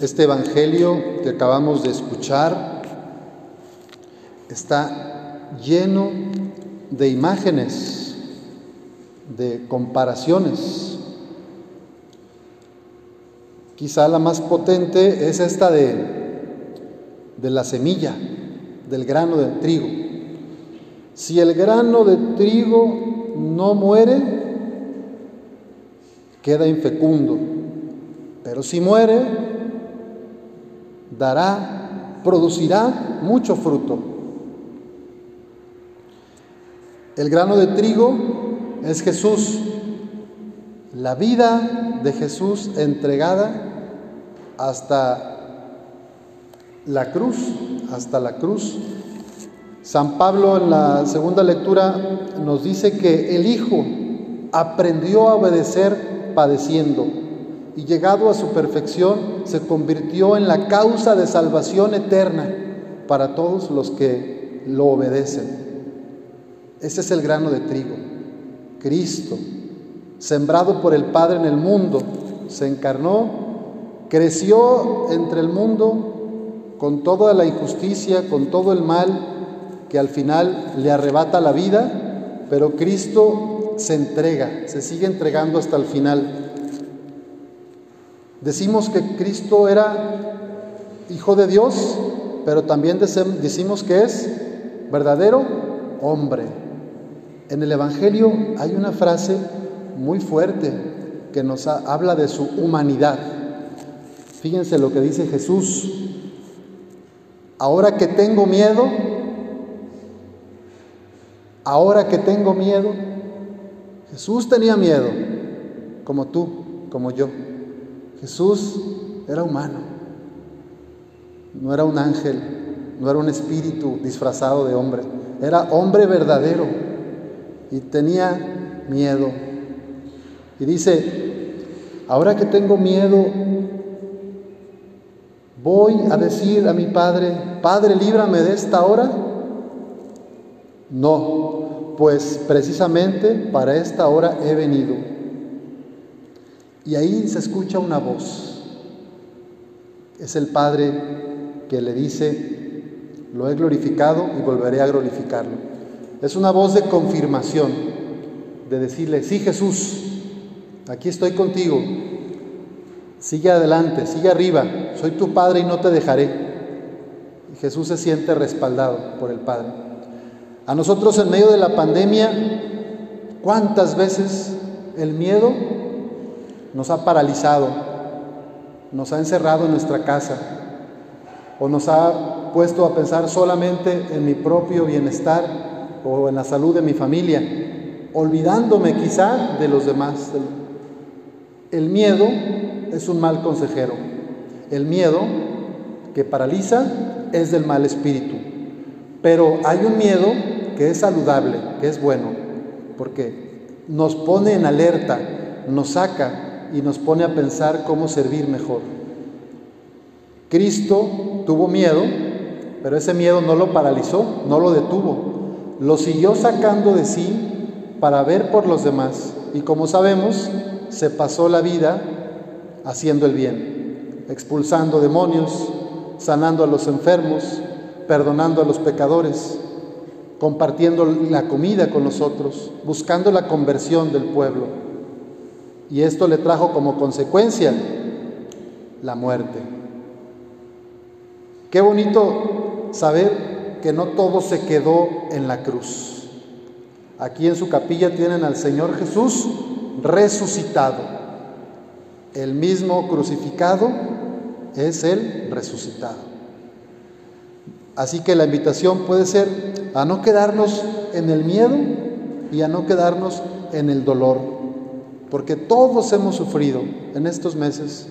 Este Evangelio que acabamos de escuchar está lleno de imágenes, de comparaciones. Quizá la más potente es esta de, de la semilla, del grano de trigo. Si el grano de trigo no muere, queda infecundo, pero si muere, dará, producirá mucho fruto. El grano de trigo es Jesús, la vida de Jesús entregada hasta la cruz, hasta la cruz. San Pablo en la segunda lectura nos dice que el Hijo aprendió a obedecer padeciendo y llegado a su perfección se convirtió en la causa de salvación eterna para todos los que lo obedecen. Ese es el grano de trigo, Cristo, sembrado por el Padre en el mundo, se encarnó, creció entre el mundo con toda la injusticia, con todo el mal que al final le arrebata la vida, pero Cristo se entrega, se sigue entregando hasta el final. Decimos que Cristo era hijo de Dios, pero también decimos que es verdadero hombre. En el Evangelio hay una frase muy fuerte que nos habla de su humanidad. Fíjense lo que dice Jesús. Ahora que tengo miedo, ahora que tengo miedo, Jesús tenía miedo, como tú, como yo. Jesús era humano, no era un ángel, no era un espíritu disfrazado de hombre, era hombre verdadero y tenía miedo. Y dice, ahora que tengo miedo, voy a decir a mi Padre, Padre, líbrame de esta hora. No, pues precisamente para esta hora he venido y ahí se escucha una voz. Es el Padre que le dice, lo he glorificado y volveré a glorificarlo. Es una voz de confirmación, de decirle, sí Jesús, aquí estoy contigo, sigue adelante, sigue arriba, soy tu Padre y no te dejaré. Y Jesús se siente respaldado por el Padre. A nosotros en medio de la pandemia, ¿cuántas veces el miedo nos ha paralizado, nos ha encerrado en nuestra casa o nos ha puesto a pensar solamente en mi propio bienestar o en la salud de mi familia, olvidándome quizá de los demás. El miedo es un mal consejero. El miedo que paraliza es del mal espíritu. Pero hay un miedo que es saludable, que es bueno, porque nos pone en alerta, nos saca y nos pone a pensar cómo servir mejor. Cristo tuvo miedo, pero ese miedo no lo paralizó, no lo detuvo, lo siguió sacando de sí para ver por los demás y como sabemos, se pasó la vida haciendo el bien, expulsando demonios, sanando a los enfermos, perdonando a los pecadores, compartiendo la comida con los otros, buscando la conversión del pueblo. Y esto le trajo como consecuencia la muerte. Qué bonito saber que no todo se quedó en la cruz. Aquí en su capilla tienen al Señor Jesús resucitado. El mismo crucificado es el resucitado. Así que la invitación puede ser a no quedarnos en el miedo y a no quedarnos en el dolor porque todos hemos sufrido en estos meses,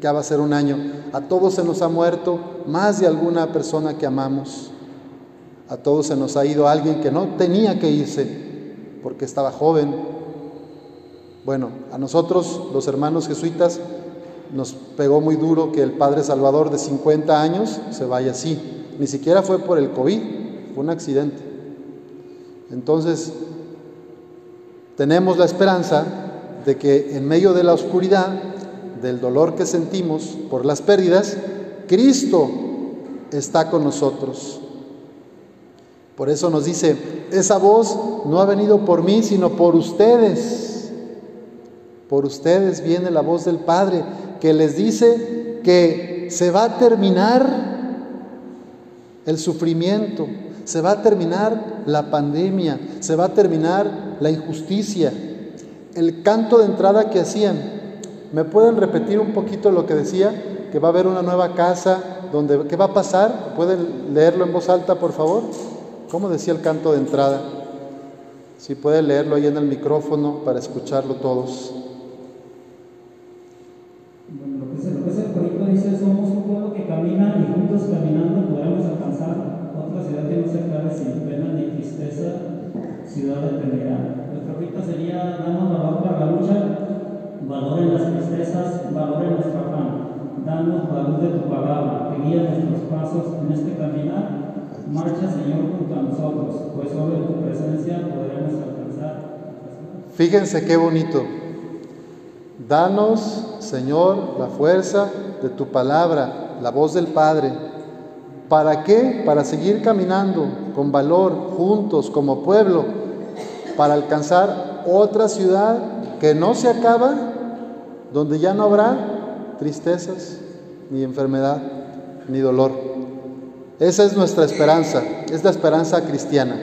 que va a ser un año, a todos se nos ha muerto más de alguna persona que amamos, a todos se nos ha ido alguien que no tenía que irse porque estaba joven. Bueno, a nosotros, los hermanos jesuitas, nos pegó muy duro que el Padre Salvador de 50 años se vaya así. Ni siquiera fue por el COVID, fue un accidente. Entonces, tenemos la esperanza de que en medio de la oscuridad del dolor que sentimos por las pérdidas, Cristo está con nosotros. Por eso nos dice, esa voz no ha venido por mí, sino por ustedes. Por ustedes viene la voz del Padre que les dice que se va a terminar el sufrimiento, se va a terminar la pandemia, se va a terminar la injusticia. El canto de entrada que hacían, ¿me pueden repetir un poquito lo que decía? Que va a haber una nueva casa, donde, ¿qué va a pasar? ¿Pueden leerlo en voz alta, por favor? ¿Cómo decía el canto de entrada? Si puede leerlo ahí en el micrófono para escucharlo todos. Bueno, lo que es, lo que es el corito dice, somos un pueblo que camina y juntos caminando podremos alcanzar otra ciudad que no se acabe sin pena ni tristeza, ciudad de eternidad. Corito sería, damos valor para la lucha, valor en las tristezas, valor en nuestro afán. Danos luz de tu palabra, que guía nuestros pasos en este caminar Marcha, Señor, junto a nosotros, pues solo en tu presencia podremos alcanzar. Fíjense qué bonito. Danos, Señor, la fuerza de tu palabra, la voz del Padre. ¿Para qué? Para seguir caminando con valor, juntos, como pueblo, para alcanzar otra ciudad que no se acaba, donde ya no habrá tristezas, ni enfermedad, ni dolor. Esa es nuestra esperanza, es la esperanza cristiana.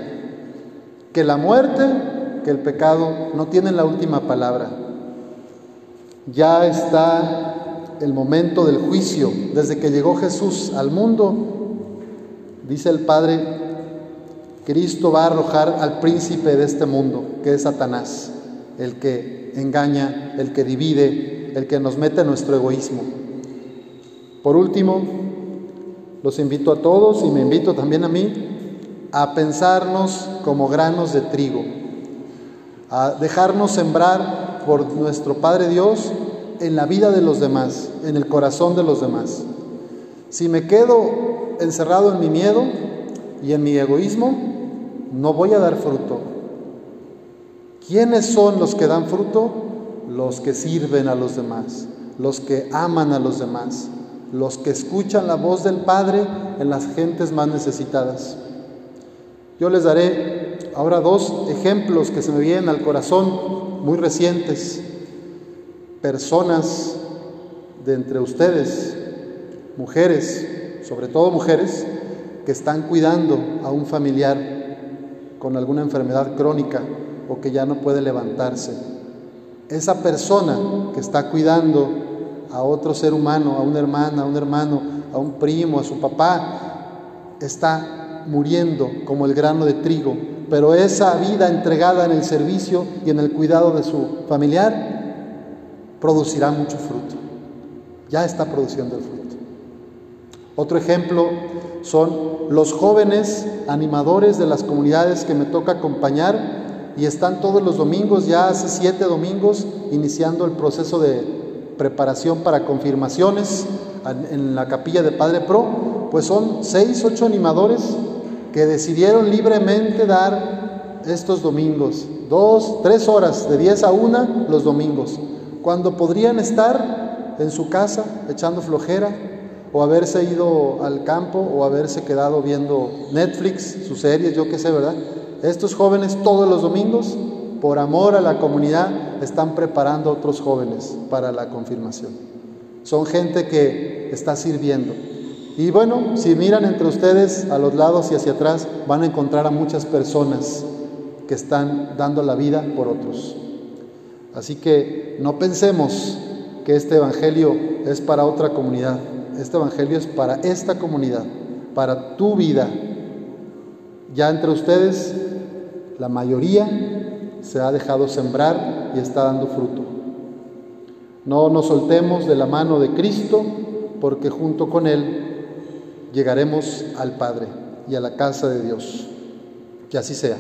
Que la muerte, que el pecado no tienen la última palabra. Ya está el momento del juicio. Desde que llegó Jesús al mundo, dice el Padre, Cristo va a arrojar al príncipe de este mundo, que es Satanás, el que engaña, el que divide, el que nos mete en nuestro egoísmo. Por último, los invito a todos y me invito también a mí a pensarnos como granos de trigo, a dejarnos sembrar por nuestro Padre Dios en la vida de los demás, en el corazón de los demás. Si me quedo encerrado en mi miedo y en mi egoísmo, no voy a dar fruto. ¿Quiénes son los que dan fruto? Los que sirven a los demás, los que aman a los demás, los que escuchan la voz del Padre en las gentes más necesitadas. Yo les daré ahora dos ejemplos que se me vienen al corazón, muy recientes. Personas de entre ustedes, mujeres, sobre todo mujeres, que están cuidando a un familiar con alguna enfermedad crónica o que ya no puede levantarse. Esa persona que está cuidando a otro ser humano, a una hermana, a un hermano, a un primo, a su papá, está muriendo como el grano de trigo, pero esa vida entregada en el servicio y en el cuidado de su familiar producirá mucho fruto. Ya está produciendo el fruto. Otro ejemplo son los jóvenes animadores de las comunidades que me toca acompañar y están todos los domingos, ya hace siete domingos, iniciando el proceso de preparación para confirmaciones en la capilla de Padre Pro, pues son seis, ocho animadores que decidieron libremente dar estos domingos, dos, tres horas, de diez a una los domingos, cuando podrían estar en su casa echando flojera o haberse ido al campo o haberse quedado viendo Netflix, sus series, yo qué sé, ¿verdad? Estos jóvenes todos los domingos por amor a la comunidad, están preparando a otros jóvenes para la confirmación. Son gente que está sirviendo. Y bueno, si miran entre ustedes a los lados y hacia atrás, van a encontrar a muchas personas que están dando la vida por otros. Así que no pensemos que este Evangelio es para otra comunidad. Este Evangelio es para esta comunidad, para tu vida. Ya entre ustedes, la mayoría se ha dejado sembrar y está dando fruto. No nos soltemos de la mano de Cristo, porque junto con Él llegaremos al Padre y a la casa de Dios. Que así sea.